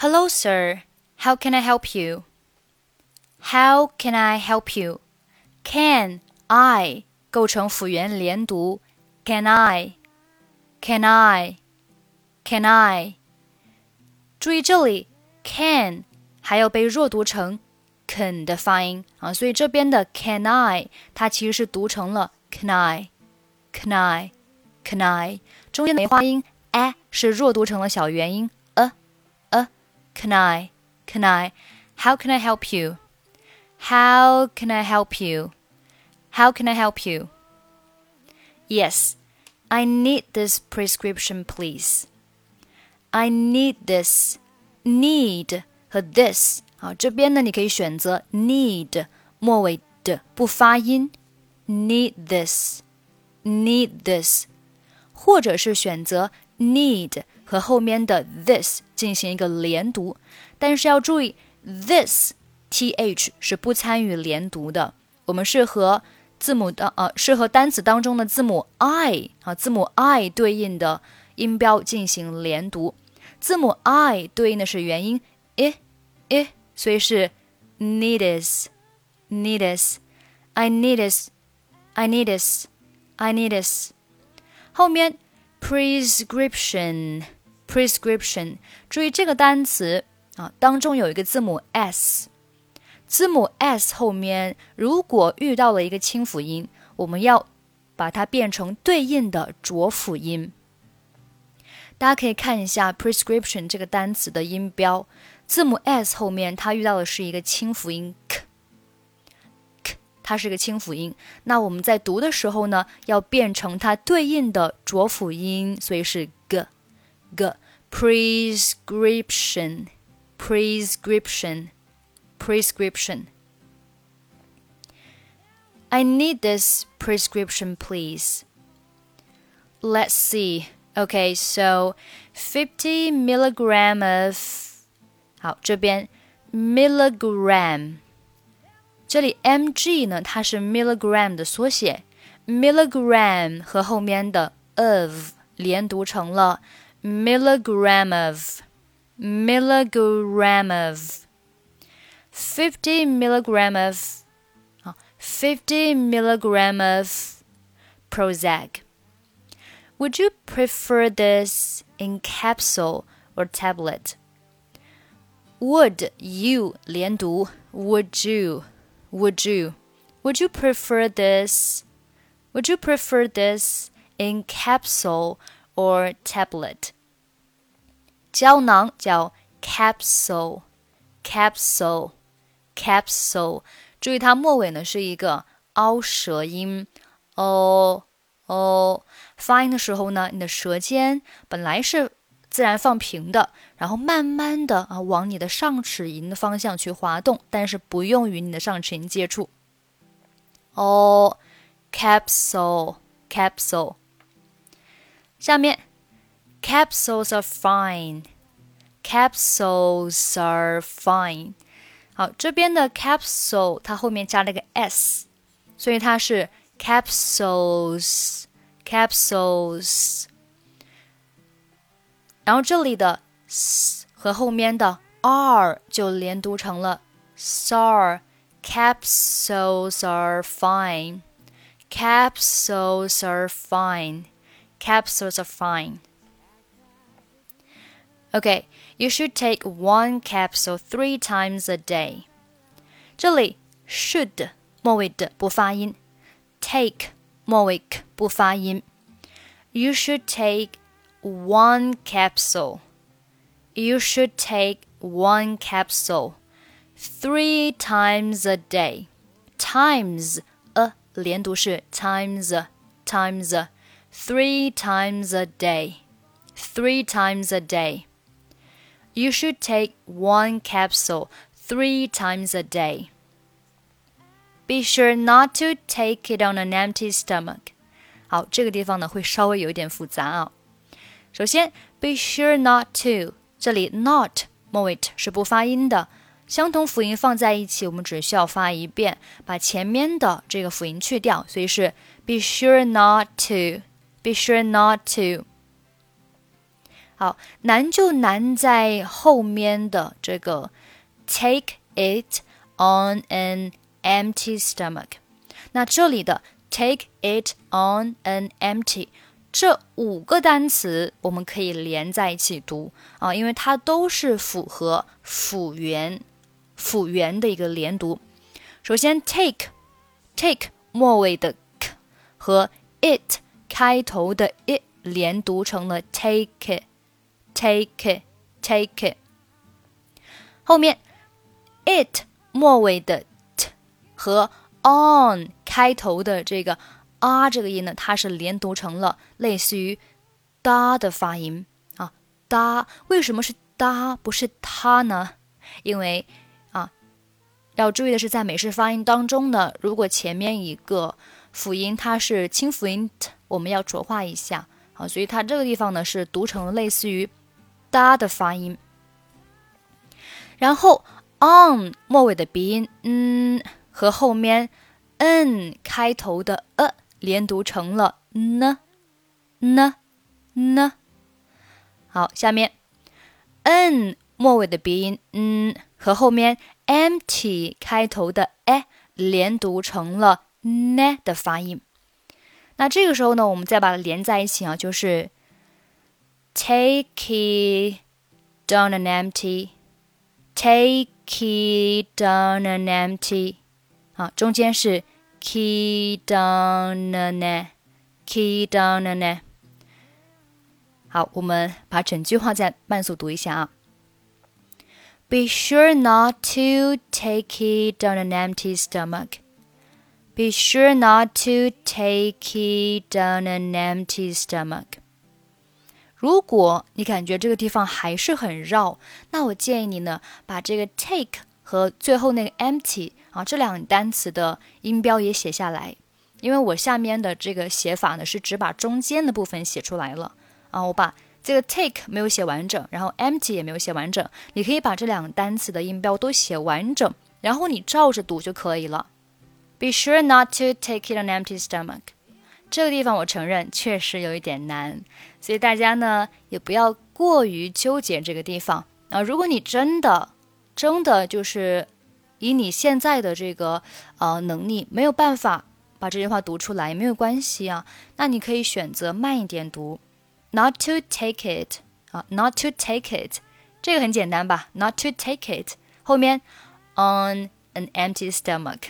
Hello, sir. How can I help you? How can I help you? Can I 构成辅元连读。Can I? Can I? Can I? 注意这里，can 还要被弱读成 can 的发音啊，所以这边的 can I 它其实是读成了 can I，can I，can I，中间的发音 a 是弱读成了小元音 a a can I，can I，How can I help you？How can I help you？How can I help you? Yes, I need this prescription, please. I need this. Need 和 this 啊，这边呢，你可以选择 need 末尾的不发音，need this，need this，或者是选择 need 和后面的 this 进行一个连读，但是要注意 this th 是不参与连读的，我们是和字母的呃，是和单词当中的字母 i 啊，字母 i 对应的音标进行连读。字母 i 对应的是元音 i i，所以是 needis needis i needis i needis i needis，。后面 prescription prescription，注意这个单词啊，当中有一个字母 s。字母 s 后面如果遇到了一个清辅音，我们要把它变成对应的浊辅音。大家可以看一下 prescription 这个单词的音标，字母 s 后面它遇到的是一个清辅音 k，k 它是个清辅音。那我们在读的时候呢，要变成它对应的浊辅音，所以是 g，g prescription prescription。prescription. I need this prescription, please. Let's see. Okay, so 50 milligram of 好，这边 milligram，这里 mg 呢，它是 milligram 的缩写，milligram 和后面的 of 连读成了 milligram of milligram of。50 milligram of 50 milligram of oh, Prozac. Would you prefer this in capsule or tablet? Would you 连读 Would you Would you Would you prefer this Would you prefer this in capsule or tablet? 胶囊叫 capsule capsule capsule，注意它末尾呢是一个凹舌音哦哦。发音的时候呢，你的舌尖本来是自然放平的，然后慢慢的啊往你的上齿龈的方向去滑动，但是不用与你的上齿龈接触。哦，capsule capsule。下面，capsules are fine。Capsules are fine。好，这边的 capsule 它后面加了个 s，所以它是 capsules capsules。然后这里的 s 和后面的 r 就连读成了 sar。Capsules are fine. Capsules are fine. Capsules are fine. Okay, you should take one capsule three times a day. 这里 should 末尾的不发音，take 末尾不发音。You should take one capsule. You should take one capsule three times a day. Times a 连读是 times times three times a day. Three times a day. You should take one capsule three times a day. Be sure not to take it on an empty stomach. 好，这个地方呢会稍微有一点复杂啊。首先，be sure not to，这里 not 末尾是不发音的，相同辅音放在一起，我们只需要发一遍，把前面的这个辅音去掉，所以是 be sure not to，be sure not to。 好，难就难在后面的这个 take it on an empty stomach。那这里的 take it on an empty 这五个单词我们可以连在一起读啊，因为它都是符合辅元辅元的一个连读。首先，take take 末尾的 k 和 it 开头的 it 连读成了 take it。take it, take it。后面 it 末尾的 t 和 on 开头的这个 r 这个音呢，它是连读成了类似于哒的发音啊。哒，为什么是哒不是它呢？因为啊，要注意的是，在美式发音当中呢，如果前面一个辅音它是清辅音 t，我们要浊化一下啊，所以它这个地方呢是读成类似于。哒的发音，然后 on 末尾的鼻音嗯和后面 n 开头的 a 连读成了呢呢呢。好，下面 n 末尾的鼻音嗯和后面 empty 开头的 e 连读成了呢的发音。那这个时候呢，我们再把它连在一起啊，就是。Take it down an empty. Take it down an empty. 好，中间是 key down and key down and 好，我们把整句话再慢速读一下啊。Be sure not to take it down an empty stomach. Be sure not to take it down an empty stomach. 如果你感觉这个地方还是很绕，那我建议你呢，把这个 take 和最后那个 empty 啊这两个单词的音标也写下来，因为我下面的这个写法呢是只把中间的部分写出来了啊，我把这个 take 没有写完整，然后 empty 也没有写完整，你可以把这两个单词的音标都写完整，然后你照着读就可以了。Be sure not to take it on empty stomach. 这个地方我承认确实有一点难，所以大家呢也不要过于纠结这个地方啊。如果你真的真的就是以你现在的这个呃能力没有办法把这句话读出来，也没有关系啊。那你可以选择慢一点读，not to take it 啊，not to take it，这个很简单吧？not to take it 后面 on an empty stomach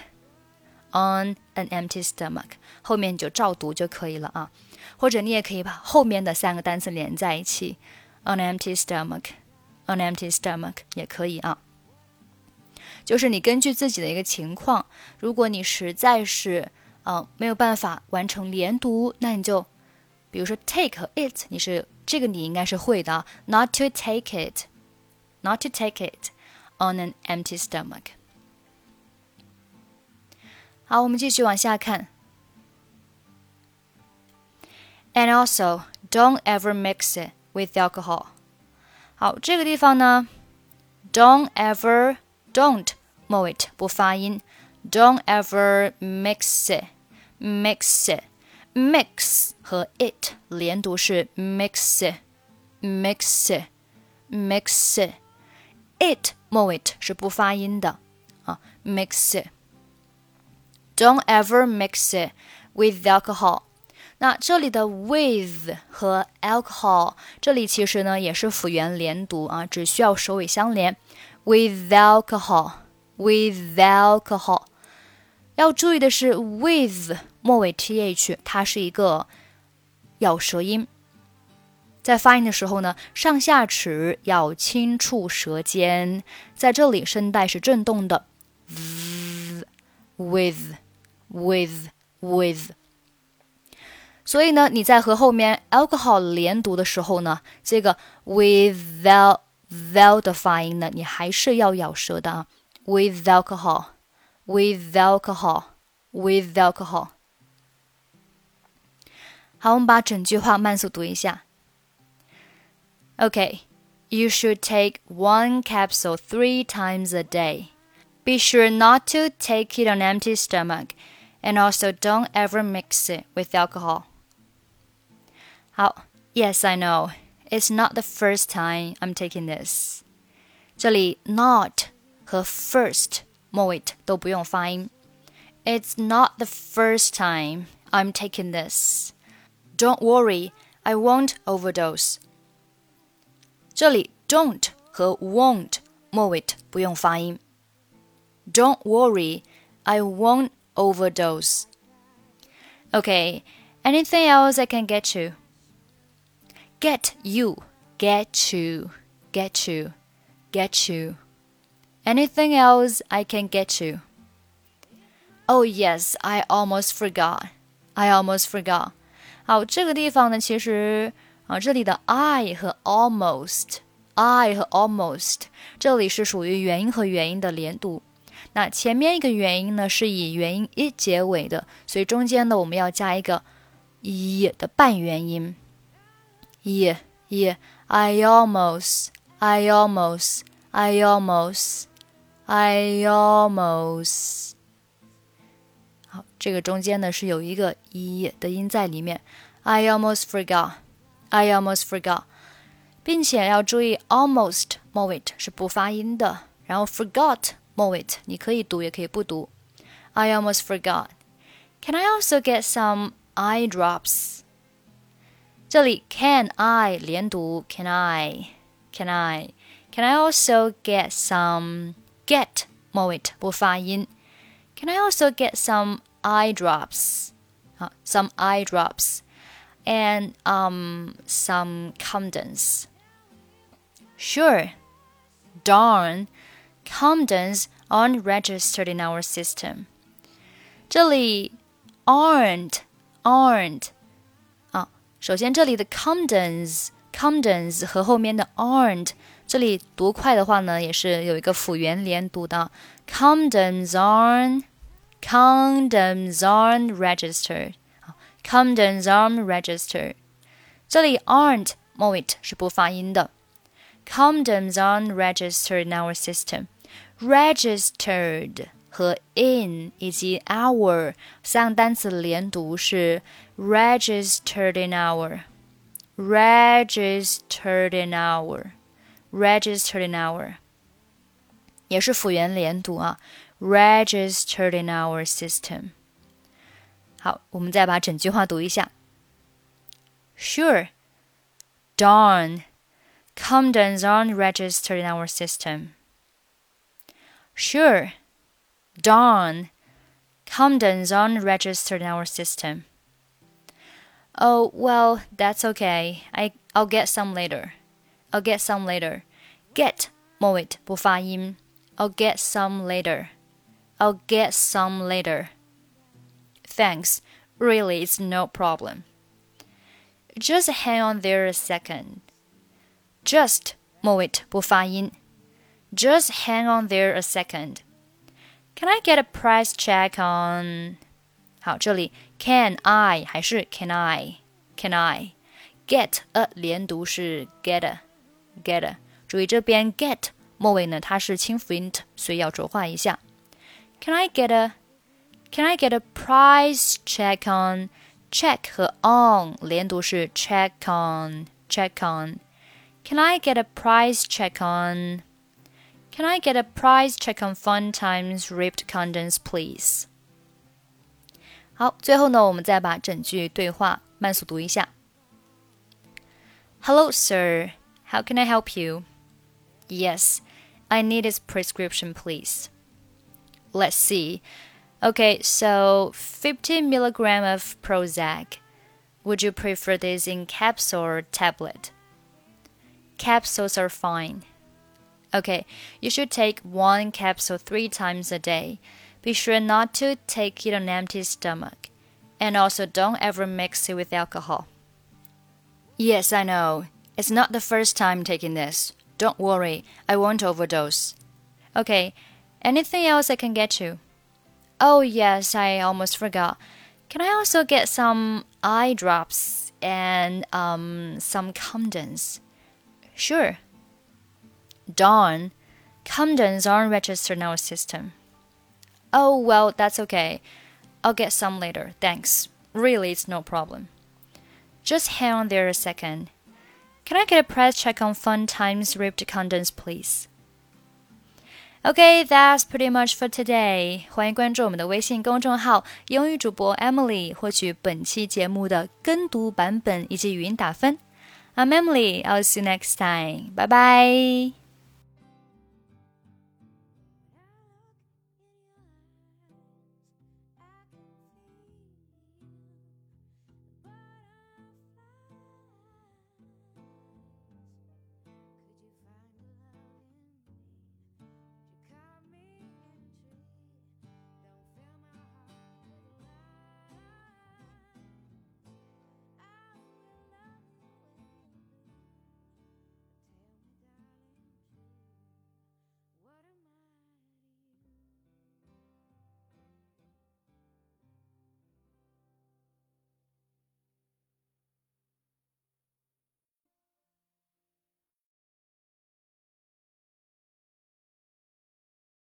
On an empty stomach。后面就照读就可以了啊，或者你也可以把后面的三个单词连在一起，an empty stomach，an empty stomach 也可以啊。就是你根据自己的一个情况，如果你实在是呃没有办法完成连读，那你就比如说 take it，你是这个你应该是会的，not to take it，not to take it on an empty stomach。好，我们继续往下看。And also, don't ever mix it with alcohol. 好，这个地方呢，don't ever don't 末尾不发音，don't ever mix it mix it mix 和 it 连读是 mix it mix it mix it it 末尾是不发音的啊，mix it. Don't ever mix it with alcohol. 那这里的 with 和 alcohol，这里其实呢也是辅元连读啊，只需要首尾相连。with alcohol，with alcohol。要注意的是，with 末尾 th，它是一个咬舌音，在发音的时候呢，上下齿要轻触舌尖，在这里声带是震动的。with，with，with。所以呢，你在和后面 alcohol 连读的时候呢，这个 without vowel 的发音呢，你还是要咬舌的啊。with alcohol，with alcohol，with alcohol。好，我们把整句话慢速读一下。Okay, you should take one capsule three times a day. Be sure not to take it on empty stomach, and also don't ever mix it with alcohol. How? Yes, I know. It's not the first time I'm taking this。这里 not 和 first 末尾都不用发音。It's not the first time I'm taking this. Don't worry, I won't overdose. 这里 don't 和 won't 末尾不用发音。 Don't worry, I won't overdose. Okay, anything else I can get you? Get you, get you, get you, get you. Anything else I can get you? Oh yes, I almost forgot. I almost forgot. 好，这个地方呢，其实啊，这里的 I 和 almost，I 和 almost，这里是属于元音和元音的连读。 那前面一个元音呢是以元音 i 结尾的，所以中间呢我们要加一个 i 的半元音。i i I almost, I almost, I almost, I almost。好，这个中间呢是有一个 i 的音在里面。I almost forgot, I almost forgot，并且要注意 almost 末尾是不发音的，然后 forgot 末尾你可以读也可以不读。I almost forgot. Can I also get some eye drops? 这里 can I 连读，can I? Can I? Can I also get some get 末尾不发音？can I also get some eye drops? Uh, some eye drops and um, some condoms. Sure. Darn. Condoms aren't registered in our system. 这里 aren't aren't 啊，首先这里的 condoms condoms 和后面的 aren't 这里读快的话呢，也是有一个辅元连读的 condoms aren't Condoms aren't registered. Condoms aren't registered. 这里 aren't 末尾是不发音的。Condoms aren't registered in our system. Registered 和 in 以及 our 三个单词连读是 registered in our. Registered in our. Registered in our. 也是辅元连读啊。registered in our system. 好，我们再把整句话读一下。Sure, darn, Comdens aren't registered in our system. Sure, darn, Comdens aren't registered in our system. Oh, well, that's okay. I, I'll get some later. I'll get some later. Get 末尾不发音。I'll get some later. I'll get some later. Thanks. Really, it's no problem. Just hang on there a second. Just 末尾不发音. Just hang on there a second. Can I get a price check on? 好，这里 can I 还是 can I can I get a 连读是 get a get a。注意这边 get 末尾呢，它是清辅音，所以要浊化一下。can I get a Can I get a price check on check 和 on 连读是 check on check on. Can I get a price check on? Can I get a price check on Fun Times ripped condoms, please? 好，最后呢，我们再把整句对话慢速读一下。Hello, sir. How can I help you? Yes, I need his prescription, please let's see. Okay, so 50 milligram of Prozac. Would you prefer this in capsule or tablet? Capsules are fine. Okay, you should take one capsule three times a day. Be sure not to take it on empty stomach. And also don't ever mix it with alcohol. Yes, I know. It's not the first time taking this. Don't worry, I won't overdose. Okay, Anything else I can get you? Oh, yes, I almost forgot. Can I also get some eye drops and um, some condoms? Sure. Darn, condoms aren't registered in our system. Oh, well, that's okay. I'll get some later, thanks. Really, it's no problem. Just hang on there a second. Can I get a price check on Fun Times ripped condoms, please? Okay, that's pretty much for today. 欢迎关注我们的微信公众号“英语主播 Emily”，获取本期节目的跟读版本以及语音打分。I'm Emily. I'll see you next time. Bye bye.